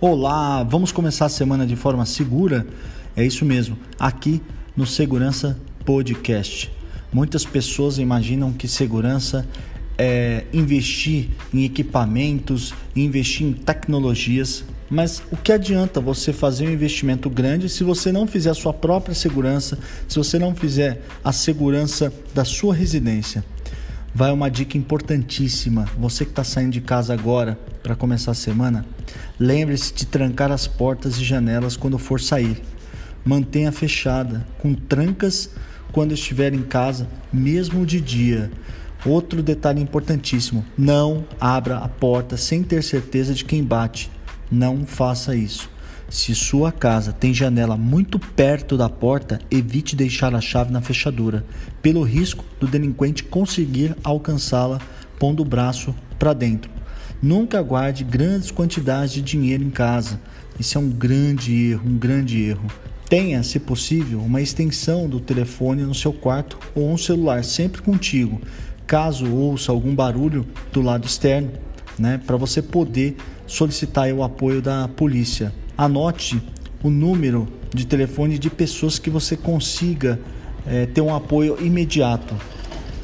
Olá, vamos começar a semana de forma segura? É isso mesmo, aqui no Segurança Podcast. Muitas pessoas imaginam que segurança é investir em equipamentos, investir em tecnologias, mas o que adianta você fazer um investimento grande se você não fizer a sua própria segurança, se você não fizer a segurança da sua residência? vai uma dica importantíssima. Você que está saindo de casa agora para começar a semana, lembre-se de trancar as portas e janelas quando for sair. Mantenha fechada, com trancas quando estiver em casa, mesmo de dia. Outro detalhe importantíssimo: não abra a porta sem ter certeza de quem bate. Não faça isso. Se sua casa tem janela muito perto da porta, evite deixar a chave na fechadura, pelo risco do delinquente conseguir alcançá-la pondo o braço para dentro. Nunca guarde grandes quantidades de dinheiro em casa. Isso é um grande erro, um grande erro. Tenha, se possível, uma extensão do telefone no seu quarto ou um celular sempre contigo, caso ouça algum barulho do lado externo, né, para você poder solicitar o apoio da polícia. Anote o número de telefone de pessoas que você consiga é, ter um apoio imediato.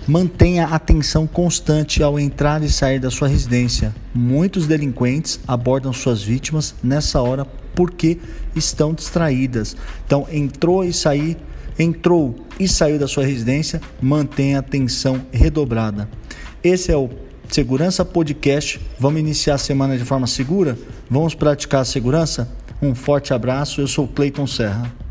Mantenha atenção constante ao entrar e sair da sua residência. Muitos delinquentes abordam suas vítimas nessa hora porque estão distraídas. Então, entrou e saiu, entrou e saiu da sua residência, mantenha atenção redobrada. Esse é o Segurança Podcast. Vamos iniciar a semana de forma segura? Vamos praticar a segurança? Um forte abraço, eu sou Cleiton Serra.